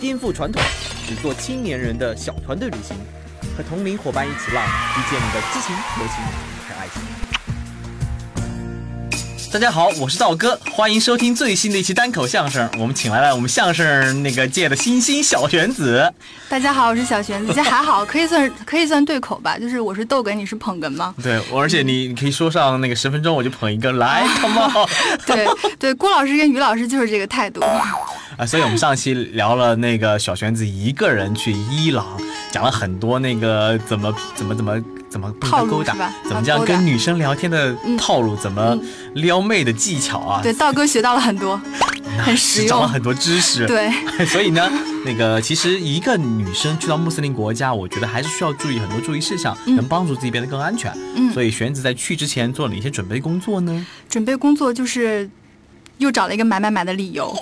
颠覆传统，只做青年人的小团队旅行，和同龄伙伴一起浪，遇见你的激情、友情和爱情。大家好，我是道哥，欢迎收听最新的一期单口相声。我们请来了我们相声那个界的新星小玄子。大家好，我是小玄子，其实还好，可以算可以算对口吧。就是我是逗哏，你是捧哏吗？对，而且你你可以说上那个十分钟，我就捧一个来，come on。对对，郭老师跟于老师就是这个态度。啊，所以我们上期聊了那个小玄子一个人去伊朗，讲了很多那个怎么怎么怎么怎么套路勾搭怎么这样跟女生聊天的套路，怎么撩妹的技巧啊，对，道哥学到了很多，很实用。长了很多知识。对，所以呢，那个其实一个女生去到穆斯林国家，我觉得还是需要注意很多注意事项，能帮助自己变得更安全。嗯所以玄子在去之前做了哪些准备工作呢？准备工作就是又找了一个买买买的理由。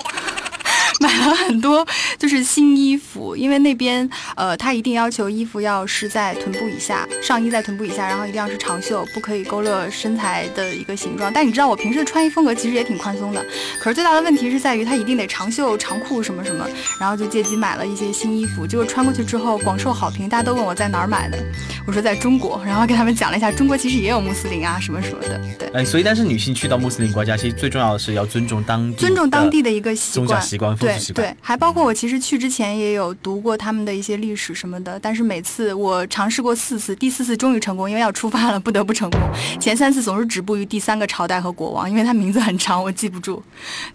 买了很多就是新衣服，因为那边呃，他一定要求衣服要是在臀部以下，上衣在臀部以下，然后一定要是长袖，不可以勾勒身材的一个形状。但你知道我平时的穿衣风格其实也挺宽松的，可是最大的问题是在于它一定得长袖、长裤什么什么，然后就借机买了一些新衣服，结果穿过去之后广受好评，大家都问我在哪儿买的，我说在中国，然后给他们讲了一下中国其实也有穆斯林啊什么什么的，对。哎，所以但是女性去到穆斯林国家，其实最重要的是要尊重当地尊重当地的一个习惯、宗教习惯、风对俗习惯。对，还包括我其实去之前也有读过他们的一些历史什么的，但是每次我尝试过四次，第四次终于成功，因为要出发了，不得不成功。前三次总是止步于第三个朝代和国王，因为他名字很长，我记不住。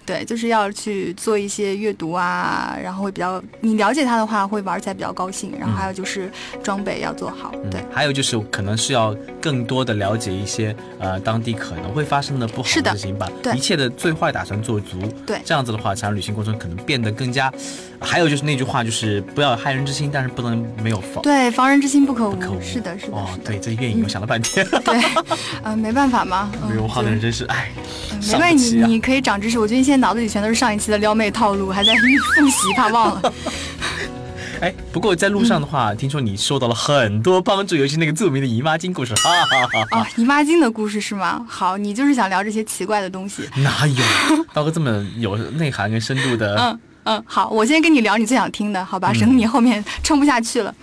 对，就是要去做一些阅读啊，然后会比较你了解他的话，会玩起来比较高兴。然后还有就是装备要做好，对。嗯，还有就是可能是要更多的了解一些呃当地可能会发生的不好的事情，把对一切的最坏打算做足。对这样子的话，才让旅行过程可能变得更加。还有就是那句话，就是不要有害人之心，但是不能没有防。对，防人之心不可无。可无是的，是的，哦。对，这谚语我想了半天，对，嗯、没办法嘛。嗯没文化的人真是哎，没关系，上不起啊你你可以长知识。我觉得你现在脑子里全都是上一期的撩妹套路，还在复习，怕忘了。哎，不过在路上的嗯话，听说你受到了很多帮助，尤其那个著名的姨妈巾故事，哈哈哈哈。哦，姨妈巾的故事是吗？好，你就是想聊这些奇怪的东西。哪有道哥这么有内涵跟深度的？嗯嗯，好，我先跟你聊你最想听的，好吧？省得你后面撑不下去了。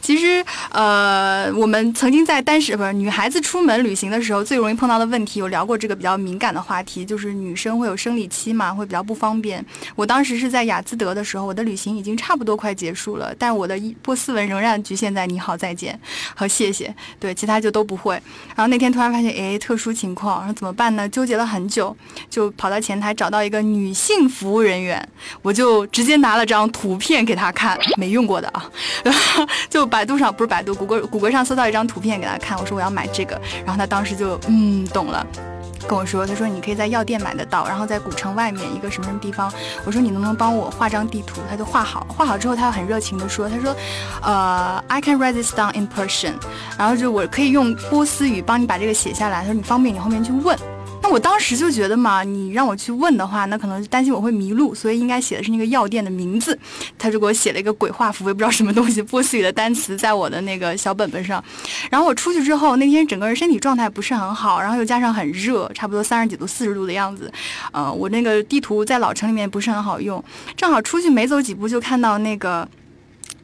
其实，呃，我们曾经在单身不是女孩子出门旅行的时候最容易碰到的问题，有聊过这个比较敏感的话题，就是女生会有生理期嘛，会比较不方便。我当时是在雅兹德的时候，我的旅行已经差不多快结束了，但我的一波斯文仍然局限在你好再见和谢谢，对，其他就都不会。然后那天突然发现，哎，特殊情况，然后怎么办呢？纠结了很久，就跑到前台找到一个女性服务人员，我就就直接拿了张图片给他看，没用过的啊，然后就百度上不是百度，谷歌谷歌上搜到一张图片给他看，我说我要买这个，然后他当时就嗯懂了。跟我说，他说你可以在药店买得到，然后在古城外面一个什么什么地方。我说你能不能帮我画张地图？他就画好，画好之后他很热情的说，他说，呃，I can write this down in Persian，然后就我可以用波斯语帮你把这个写下来。他说你方便你后面去问。那我当时就觉得嘛，你让我去问的话，那可能担心我会迷路，所以应该写的是那个药店的名字。他就给我写了一个鬼画符，也不知道什么东西，波斯语的单词在我的那个小本本上。然后我出去之后，那天整个人身体状态不是很好，然后又加上很热，差不多三十几度、四十度的样子。呃，我那个地图在老城里面不是很好用，正好出去没走几步就看到那个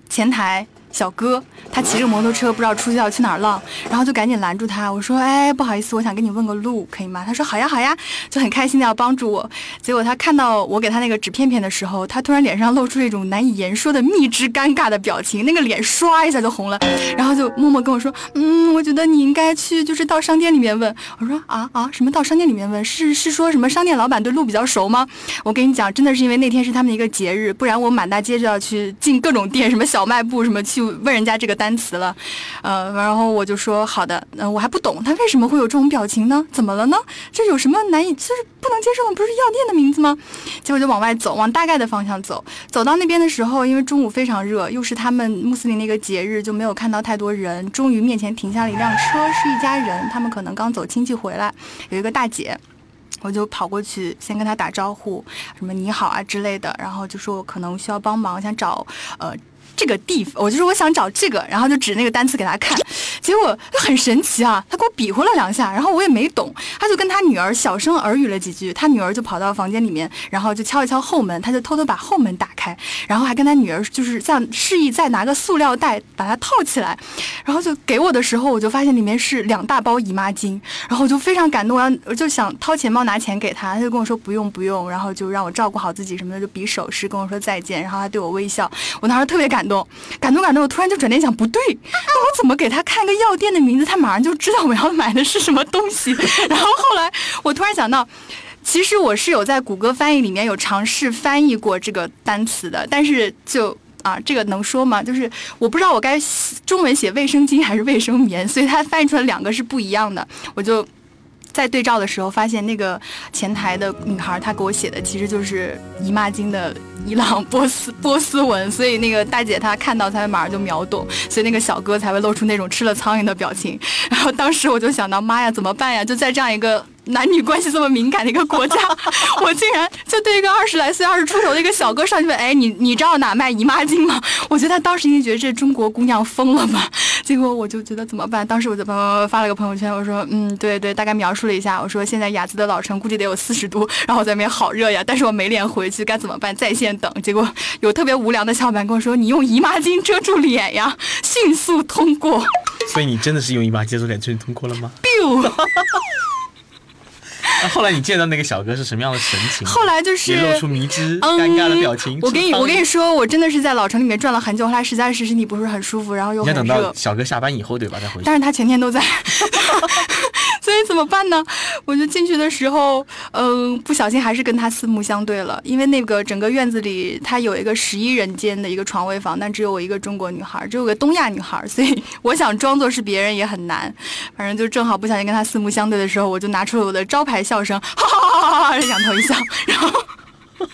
前台。小哥，他骑着摩托车，不知道出去要去哪儿浪，然后就赶紧拦住他。我说：“哎，不好意思，我想跟你问个路，可以吗？”他说：“好呀，好呀。”就很开心的要帮助我。结果他看到我给他那个纸片片的时候，他突然脸上露出了一种难以言说的蜜汁尴尬的表情，那个脸唰一下就红了，然后就默默跟我说：“嗯，我觉得你应该去，就是到商店里面问。”我说：“啊啊，什么到商店里面问？是是说什么商店老板对路比较熟吗？”我跟你讲，真的是因为那天是他们的一个节日，不然我满大街就要去进各种店，什么小卖部什么去问人家这个单词了，呃，然后我就说好的，嗯、我还不懂他为什么会有这种表情呢？怎么了呢？这有什么难以就是不能接受的？不是药店的名字吗？结果就往外走，往大概的方向走。走到那边的时候，因为中午非常热，又是他们穆斯林的一个节日，就没有看到太多人。终于面前停下了一辆车，是一家人，他们可能刚走亲戚回来，有一个大姐。我就跑过去，先跟她打招呼，什么你好啊之类的，然后就说我可能需要帮忙，想找呃这个地方，我就说我想找这个，然后就指那个单词给他看，结果很神奇啊，他给我比划了两下，然后我也没懂，他就跟他女儿小声耳语了几句，他女儿就跑到房间里面，然后就敲一敲后门，他就偷偷把后门打开，然后还跟他女儿就是像示意再拿个塑料袋把它套起来，然后就给我的时候，我就发现里面是两大包姨妈巾，然后我就非常感动，我要我就想掏钱包拿钱给他，他就跟我说不用不用，然后就让我照顾好自己什么的，就比手势跟我说再见，然后还对我微笑，我当时特别感动，感动感动，我突然就转念想，不对，那我怎么给他看个药店的名字，他马上就知道我要买的是什么东西。然后后来我突然想到。其实我是有在谷歌翻译里面有尝试翻译过这个单词的，但是就啊，这个能说吗？就是我不知道我该中文写卫生巾还是卫生棉，所以它翻译出来两个是不一样的，我就。在对照的时候，发现那个前台的女孩，她给我写的其实就是姨妈巾的伊朗波斯波斯文，所以那个大姐她看到，才马上就秒懂，所以那个小哥才会露出那种吃了苍蝇的表情。然后当时我就想到，妈呀，怎么办呀？就在这样一个男女关系这么敏感的一个国家，我竟然就对一个二十来岁、二十出头的一个小哥上去问，哎，你你知道哪卖姨妈巾吗？我觉得他当时一定觉得这中国姑娘疯了吧。结果我就觉得怎么办？当时我就发发了个朋友圈，我说，嗯，对对，大概描述了一下，我说现在雅姿的老城估计得有四十度，然后我在那边好热呀，但是我没脸回去，该怎么办？在线等。结果有特别无聊的小伙伴跟我说，你用姨妈巾遮住脸呀，迅速通过。所以你真的是用姨妈巾遮住脸，终于通过了吗？biu。那后来你见到那个小哥是什么样的神情？后来就是也露出迷之嗯尴尬的表情。我跟你我跟你说，我真的是在老城里面转了很久，后来实在是身体不是很舒服，然后又你要等到小哥下班以后对吧？再回去但。是他前天都在，所以怎么办呢？我就进去的时候，嗯、不小心还是跟他四目相对了，因为那个整个院子里，他有一个十一人间的一个床位房，但只有我一个中国女孩，只有个东亚女孩，所以 我想装作是别人也很难。反正就正好不小心跟他四目相对的时候，我就拿出了我的招牌笑声，哈哈哈哈哈哈，仰头一笑，然后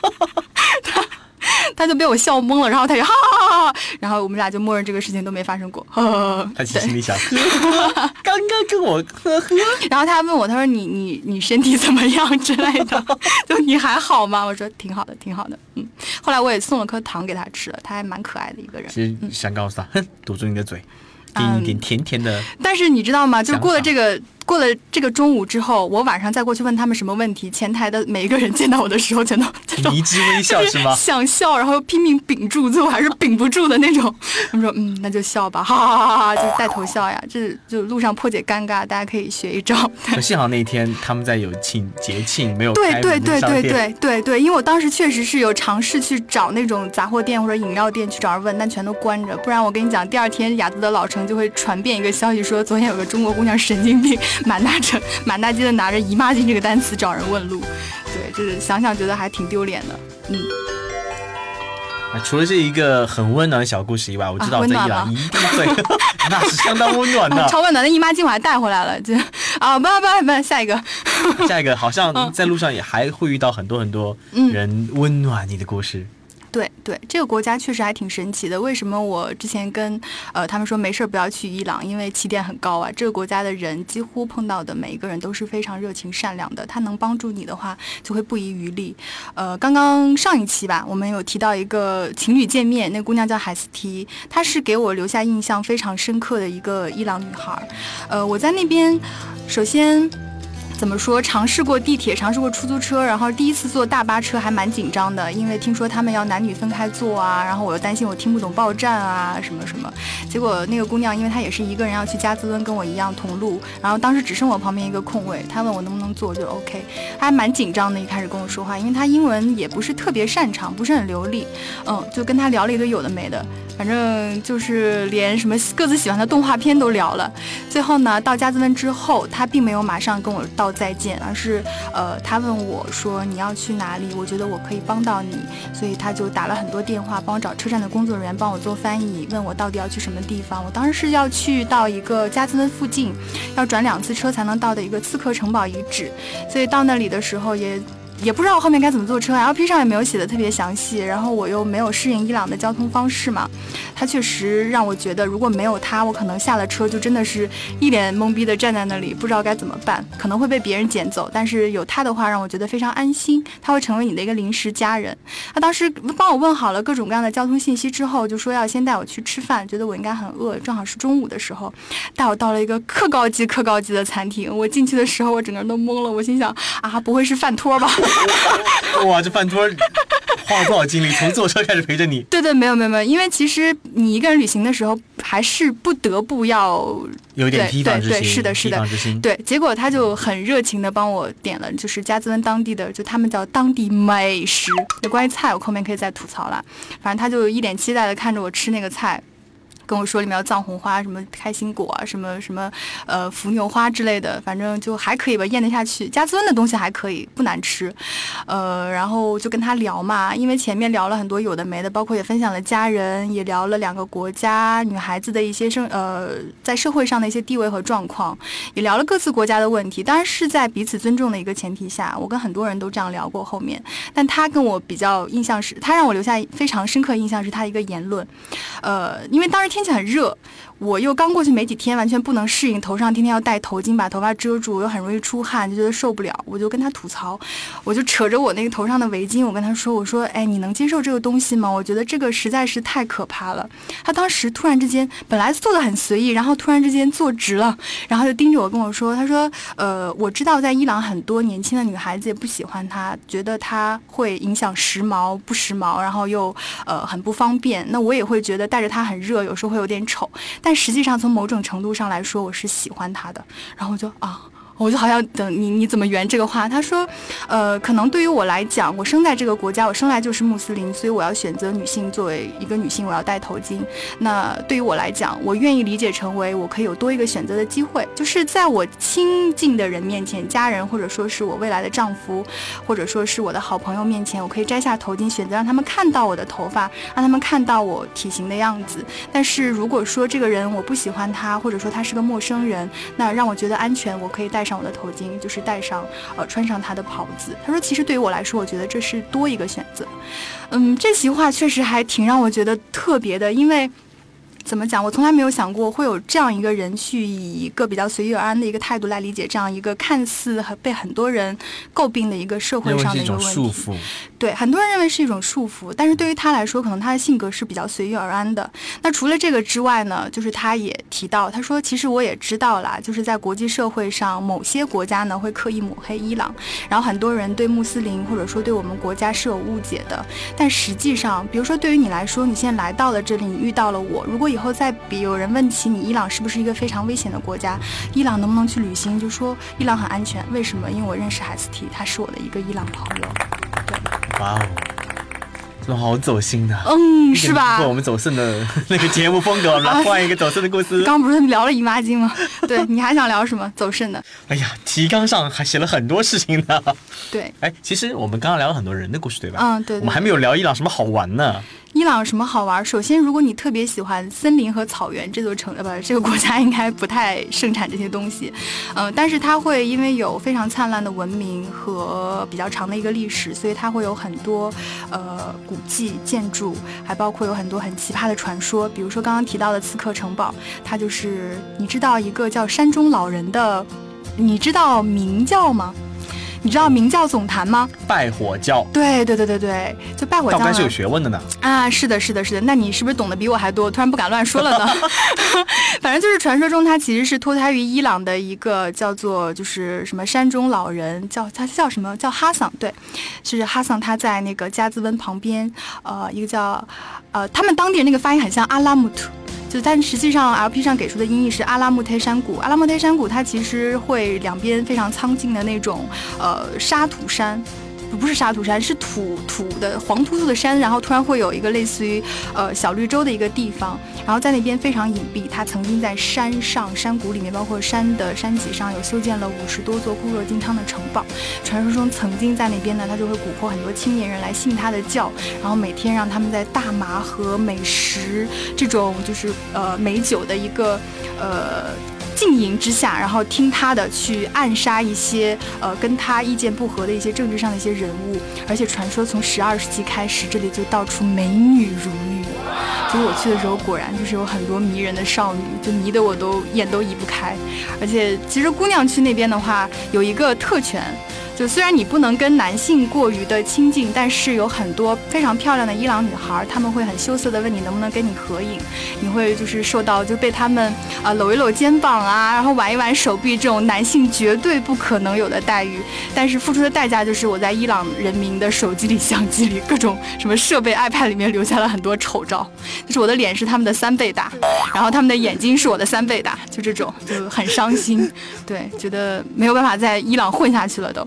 他他就被我笑懵了，然后他就哈哈哈哈，然后我们俩就默认这个事情都没发生过，呵呵呵他其实心里想，刚刚跟我呵呵，然后他还问我，他说你你你身体怎么样之类的，就你还好吗？我说挺好的，挺好的，嗯。后来我也送了颗糖给他吃了，他还蛮可爱的一个人。其实想告诉他，哼，堵住你的嘴，给你一点甜甜的。但是你知道吗？就过了这个过了这个中午之后，我晚上再过去问他们什么问题，前台的每一个人见到我的时候，全都 迷之微笑是吗？想笑，然后又拼命屏住，最后还是屏不住的那种。他们说，嗯，那就笑吧，哈哈哈哈哈，就是带头笑呀。这就路上破解尴尬，大家可以学一招。可幸好那一天他们在有庆节庆，没有对对对对对对对，因为我当时确实是有尝试去找那种杂货店或者饮料店去找人问，但全都关着。不然我跟你讲，第二天雅姿的老城就会传遍一个消息，说昨天有个中国姑娘神经病，满大街满大街的拿着姨妈巾这个单词找人问路。对，就是想想觉得还挺丢脸的。嗯，啊除了这一个很温暖的小故事以外，我知道在伊朗一定会，那是相当温暖的。超温暖的姨妈巾我还带回来了，这啊不不不，下一个。下一个好像 在路上也还会遇到很多很多嗯人温暖你的故事。对对，这个国家确实还挺神奇的。为什么我之前跟呃他们说没事儿不要去伊朗，因为起点很高啊。这个国家的人几乎碰到的每一个人都是非常热情善良的，他能帮助你的话就会不遗余力。呃，刚刚上一期吧，我们有提到一个情侣见面，那姑娘叫海斯提，她是给我留下印象非常深刻的一个伊朗女孩。呃，我在那边首先。怎么说？尝试过地铁，尝试过出租车，然后第一次坐大巴车还蛮紧张的，因为听说他们要男女分开坐啊，然后我又担心我听不懂报站啊什么什么。结果那个姑娘，因为她也是一个人要去加兹温，跟我一样同路，然后当时只剩我旁边一个空位，她问我能不能坐，就 OK。还蛮紧张的，一开始跟我说话，因为她英文也不是特别擅长，不是很流利，嗯，就跟她聊了一堆有的没的，反正就是连什么各自喜欢的动画片都聊了。最后呢，到加兹温之后，他并没有马上跟我道再见，而是呃，他问我说你要去哪里？我觉得我可以帮到你，所以他就打了很多电话，帮我找车站的工作人员帮我做翻译，问我到底要去什么地方。我当时是要去到一个加兹温附近，要转两次车才能到的一个刺客城堡遗址，所以到那里的时候也。也不知道后面该怎么坐车，L P 上也没有写的特别详细，然后我又没有适应伊朗的交通方式嘛，他确实让我觉得如果没有他，我可能下了车就真的是一脸懵逼的站在那里，不知道该怎么办，可能会被别人捡走。但是有他的话，让我觉得非常安心，他会成为你的一个临时家人。他当时帮我问好了各种各样的交通信息之后，就说要先带我去吃饭，觉得我应该很饿，正好是中午的时候，带我到了一个可高级可高级的餐厅。我进去的时候，我整个人都懵了，我心想啊，不会是饭托吧？哇，这饭桌花了多少精力？从坐车开始陪着你。对对，没有没有没有，因为其实你一个人旅行的时候，还是不得不要有点提防之心。对，是的，是的。对，结果他就很热情的帮我点了，就是加兹温当地的，就他们叫当地美食。那关于菜，我后面可以再吐槽了。反正他就一脸期待的看着我吃那个菜。跟我说里面有藏红花，什么开心果啊，什么什么呃伏牛花之类的，反正就还可以吧，咽得下去。加尊的东西还可以，不难吃。呃，然后就跟他聊嘛，因为前面聊了很多有的没的，包括也分享了家人，也聊了两个国家女孩子的一些生呃在社会上的一些地位和状况，也聊了各自国家的问题，当然是在彼此尊重的一个前提下。我跟很多人都这样聊过后面，但他跟我比较印象是，他让我留下非常深刻印象是他一个言论，呃，因为当时天。天气很热。我又刚过去没几天，完全不能适应，头上天天要戴头巾把头发遮住，又很容易出汗，就觉得受不了。我就跟他吐槽，我就扯着我那个头上的围巾，我跟他说：“我说，哎，你能接受这个东西吗？我觉得这个实在是太可怕了。”他当时突然之间，本来坐的很随意，然后突然之间坐直了，然后就盯着我跟我说：“他说，呃，我知道在伊朗很多年轻的女孩子也不喜欢他，觉得他会影响时髦不时髦，然后又呃很不方便。那我也会觉得带着他很热，有时候会有点丑，但。实际上，从某种程度上来说，我是喜欢他的。然后我就啊。我就好像等你，你怎么圆这个话？他说，呃，可能对于我来讲，我生在这个国家，我生来就是穆斯林，所以我要选择女性作为一个女性，我要戴头巾。那对于我来讲，我愿意理解成为我可以有多一个选择的机会，就是在我亲近的人面前，家人或者说是我未来的丈夫，或者说是我的好朋友面前，我可以摘下头巾，选择让他们看到我的头发，让他们看到我体型的样子。但是如果说这个人我不喜欢他，或者说他是个陌生人，那让我觉得安全，我可以戴。戴上我的头巾，就是戴上，呃，穿上他的袍子。他说：“其实对于我来说，我觉得这是多一个选择。”嗯，这席话确实还挺让我觉得特别的，因为。怎么讲？我从来没有想过会有这样一个人去以一个比较随遇而安的一个态度来理解这样一个看似很被很多人诟病的一个社会上的一个问题。对，很多人认为是一种束缚，但是对于他来说，可能他的性格是比较随遇而安的。那除了这个之外呢？就是他也提到，他说：“其实我也知道啦，就是在国际社会上，某些国家呢会刻意抹黑伊朗，然后很多人对穆斯林或者说对我们国家是有误解的。但实际上，比如说对于你来说，你现在来到了这里，你遇到了我，如果以后再比有人问起你伊朗是不是一个非常危险的国家，伊朗能不能去旅行，就说伊朗很安全。为什么？因为我认识海斯提，他是我的一个伊朗朋友。对，哇哦，这好走心的，嗯，是吧？我们走肾的 那个节目风格，我们来换一个走肾的故事。刚不是聊了姨妈巾吗？对你还想聊什么？走肾的。哎呀，提纲上还写了很多事情呢。对，哎，其实我们刚刚聊了很多人的故事，对吧？嗯，对。我们还没有聊伊朗什么好玩呢。伊朗有什么好玩？首先，如果你特别喜欢森林和草原，这座城呃不，这个国家应该不太盛产这些东西，嗯，但是它会因为有非常灿烂的文明和比较长的一个历史，所以它会有很多呃古迹建筑，还包括有很多很奇葩的传说。比如说刚刚提到的刺客城堡，它就是你知道一个叫山中老人的，你知道明教吗？你知道明教总坛吗？拜火教。对对对对对，就拜火教。倒该是有学问的呢。啊，是的，是的，是的。那你是不是懂得比我还多？突然不敢乱说了呢。反正就是传说中，他其实是脱胎于伊朗的一个叫做就是什么山中老人，叫他叫什么叫哈桑？对，就是哈桑。他在那个加兹温旁边，呃，一个叫呃，他们当地人那个发音很像阿拉木图。就但实际上，L P 上给出的音译是阿拉木忒山谷。阿拉木忒山谷它其实会两边非常苍劲的那种呃沙土山。不是沙土山，是土土的黄秃秃的山，然后突然会有一个类似于呃小绿洲的一个地方，然后在那边非常隐蔽。它曾经在山上山谷里面，包括山的山脊上有修建了五十多座固若金汤的城堡。传说中曾经在那边呢，他就会蛊惑很多青年人来信他的教，然后每天让他们在大麻和美食这种就是呃美酒的一个呃。浸淫之下，然后听他的去暗杀一些呃跟他意见不合的一些政治上的一些人物，而且传说从十二世纪开始，这里就到处美女如云。所以我去的时候，果然就是有很多迷人的少女，就迷得我都眼都移不开。而且其实姑娘去那边的话，有一个特权。就虽然你不能跟男性过于的亲近，但是有很多非常漂亮的伊朗女孩，他们会很羞涩的问你能不能跟你合影，你会就是受到就被他们啊搂一搂肩膀啊，然后挽一挽手臂这种男性绝对不可能有的待遇，但是付出的代价就是我在伊朗人民的手机里、相机里、各种什么设备、iPad 里面留下了很多丑照，就是我的脸是他们的三倍大，然后他们的眼睛是我的三倍大，就这种就很伤心，对，觉得没有办法在伊朗混下去了都。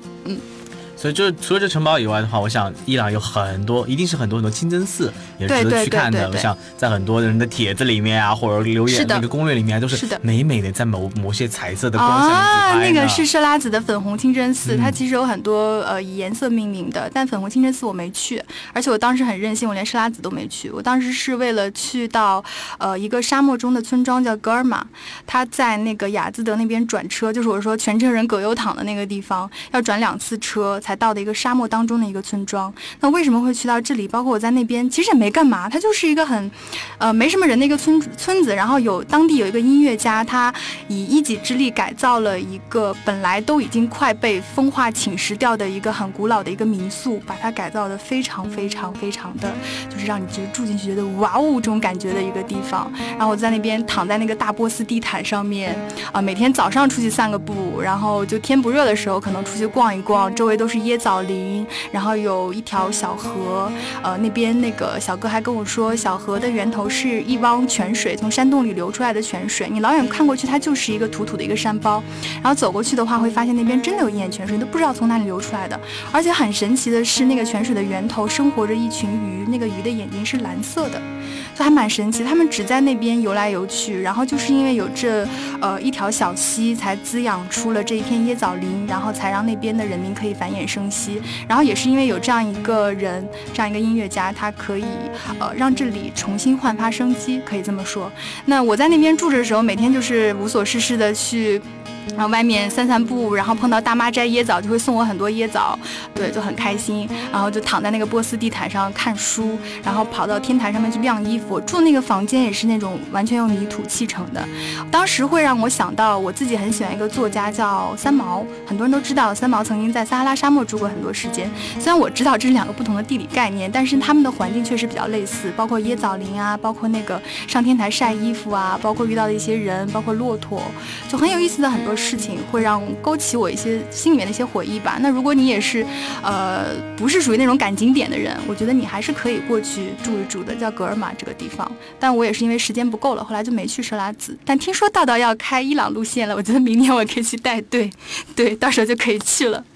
嗯，所以就除了这城堡以外的话，我想伊朗有很多，一定是很多很多清真寺，也值得去看的。我想在很多人的帖子里面啊，或者留言那个攻略里面，都是美美的，在某某些彩色的光线啊，那个是设拉子的粉红清真寺，它其实有很多呃以颜色命名的，但粉红清真寺我没去，而且我当时很任性，我连设拉子都没去。我当时是为了去到呃一个沙漠中的村庄叫格尔玛，它在那个雅兹德那边转车，就是我说全程人葛优躺的那个地方，要转两。次车才到的一个沙漠当中的一个村庄，那为什么会去到这里？包括我在那边其实也没干嘛，它就是一个很，呃，没什么人的一个村村子。然后有当地有一个音乐家，他以一己之力改造了一个本来都已经快被风化侵蚀掉的一个很古老的一个民宿，把它改造的非常非常非常的，就是让你觉得住进去觉得哇哦这种感觉的一个地方。然后我在那边躺在那个大波斯地毯上面，啊，每天早上出去散个步，然后就天不热的时候可能出去逛一。逛，周围都是椰枣林，然后有一条小河，呃，那边那个小哥还跟我说，小河的源头是一汪泉水，从山洞里流出来的泉水。你老远看过去，它就是一个土土的一个山包，然后走过去的话，会发现那边真的有一眼泉水，都不知道从哪里流出来的。而且很神奇的是，那个泉水的源头生活着一群鱼，那个鱼的眼睛是蓝色的。就还蛮神奇，他们只在那边游来游去，然后就是因为有这呃一条小溪，才滋养出了这一片椰枣林，然后才让那边的人民可以繁衍生息。然后也是因为有这样一个人，这样一个音乐家，他可以呃让这里重新焕发生机，可以这么说。那我在那边住着的时候，每天就是无所事事的去。然后外面散散步，然后碰到大妈摘椰枣，就会送我很多椰枣，对，就很开心。然后就躺在那个波斯地毯上看书，然后跑到天台上面去晾衣服。住那个房间也是那种完全用泥土砌成的，当时会让我想到我自己很喜欢一个作家叫三毛，很多人都知道三毛曾经在撒哈拉沙漠住过很多时间。虽然我知道这是两个不同的地理概念，但是他们的环境确实比较类似，包括椰枣林啊，包括那个上天台晒衣服啊，包括遇到的一些人，包括骆驼，就很有意思的很多。事情会让勾起我一些心里面的一些回忆吧。那如果你也是，呃，不是属于那种赶景点的人，我觉得你还是可以过去住一住的，叫格尔玛这个地方。但我也是因为时间不够了，后来就没去设拉子。但听说道道要开伊朗路线了，我觉得明年我可以去带队，对，到时候就可以去了。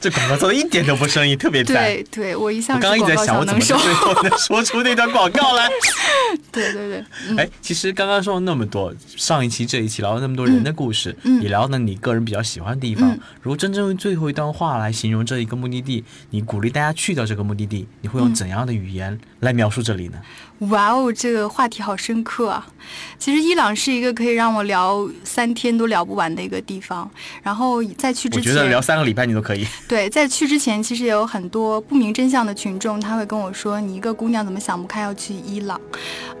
这广告做的一点都不生硬，特别赞。对对，我一向我刚刚一直在想，我怎么最后能说出那段广告来？对对对。哎，其实刚刚说了那么多，上一期、这一期聊了那么多人的故事，也聊了你个人比较喜欢的地方。如果真正用最后一段话来形容这一个目的地，你鼓励大家去到这个目的地，你会用怎样的语言来描述这里呢？哇哦，这个话题好深刻啊！其实伊朗是一个可以让我聊三天都聊不完的一个地方。然后在去之前，我觉得聊三个礼拜你都可以。对，在去之前，其实也有很多不明真相的群众，他会跟我说：“你一个姑娘怎么想不开要去伊朗？”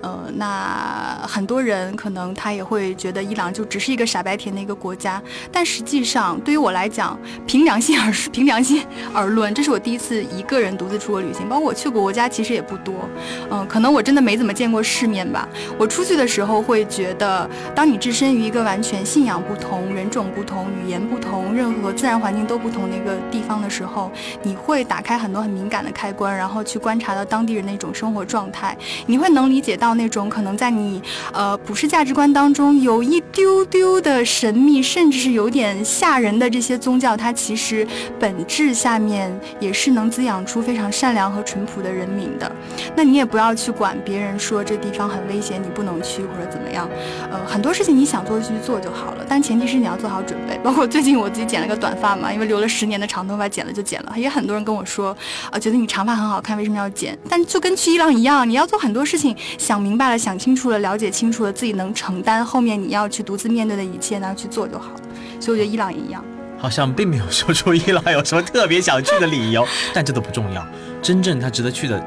呃，那很多人可能他也会觉得伊朗就只是一个傻白甜的一个国家。但实际上，对于我来讲，凭良心而凭良心而论，这是我第一次一个人独自出国旅行。包括我去过国家其实也不多。嗯，可能我。真的没怎么见过世面吧。我出去的时候会觉得，当你置身于一个完全信仰不同、人种不同、语言不同、任何自然环境都不同的一个地方的时候，你会打开很多很敏感的开关，然后去观察到当地人的一种生活状态，你会能理解到那种可能在你呃普世价值观当中有一丢丢的神秘，甚至是有点吓人的这些宗教，它其实本质下面也是能滋养出非常善良和淳朴的人民的。那你也不要去管别人说这地方很危险，你不能去或者怎么样。呃，很多事情你想做就去做就好了，但前提是你要做好准备。包括最近我自己剪了个短发嘛，因为留了十年的长头发，剪了就剪了。也很多人跟我说，啊，觉得你长发很好看，为什么要剪？但就跟去伊朗一样，你要做很多事情，想明白了，想清楚了，了解清楚了，自己能承担后面你要去独自面对的一切，那去做就好了。所以我觉得伊朗也一样。好像并没有说出伊朗有什么特别想去的理由，但这都不重要，真正他值得去的。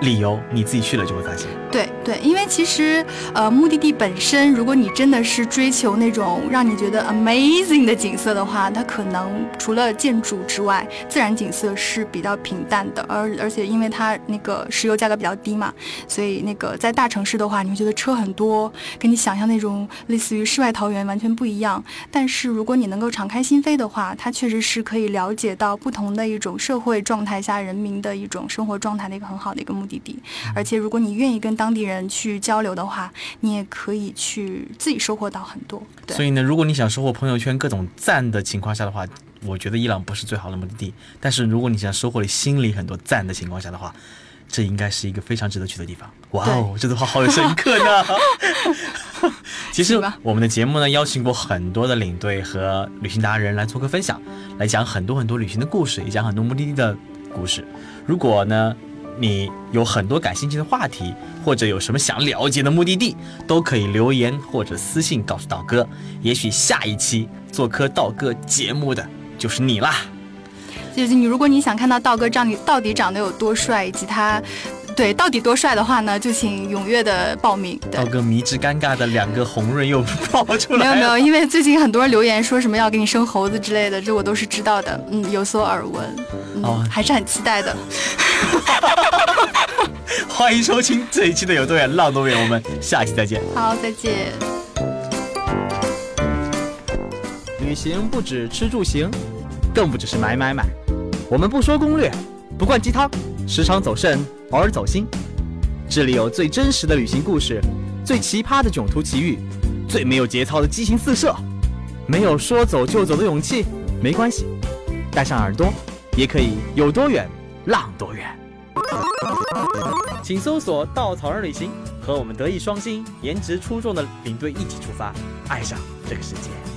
理由你自己去了就会发现。对对，因为其实呃目的地本身，如果你真的是追求那种让你觉得 amazing 的景色的话，它可能除了建筑之外，自然景色是比较平淡的。而而且因为它那个石油价格比较低嘛，所以那个在大城市的话，你会觉得车很多，跟你想象那种类似于世外桃源完全不一样。但是如果你能够敞开心扉的话，它确实是可以了解到不同的一种社会状态下人民的一种生活状态的一个很好的一个目。的地，而且如果你愿意跟当地人去交流的话，你也可以去自己收获到很多。所以呢，如果你想收获朋友圈各种赞的情况下的话，我觉得伊朗不是最好的目的地。但是如果你想收获你心里很多赞的情况下的话，这应该是一个非常值得去的地方。哇哦，这句话好有深刻呢。其实我们的节目呢，邀请过很多的领队和旅行达人来做个分享，来讲很多很多旅行的故事，也讲很多目的地的故事。如果呢？你有很多感兴趣的话题，或者有什么想了解的目的地，都可以留言或者私信告诉道哥。也许下一期做客道哥节目的就是你啦。就是你，如果你想看到道哥长你到底长得有多帅，以及他。对，到底多帅的话呢？就请踊跃的报名。道哥迷之尴尬的两个红润又爆出来。没有没有，因为最近很多人留言说什么要给你生猴子之类的，这我都是知道的，嗯，有所耳闻，哦，还是很期待的。欢迎收听这一期的有多远浪多远，我们下期再见。好，再见。旅行不止吃住行，更不只是买买买。我们不说攻略，不灌鸡汤，时常走肾。偶尔走心，这里有最真实的旅行故事，最奇葩的囧途奇遇，最没有节操的激情四射。没有说走就走的勇气，没关系，带上耳朵，也可以有多远浪多远。请搜索“稻草人旅行”，和我们德艺双馨、颜值出众的领队一起出发，爱上这个世界。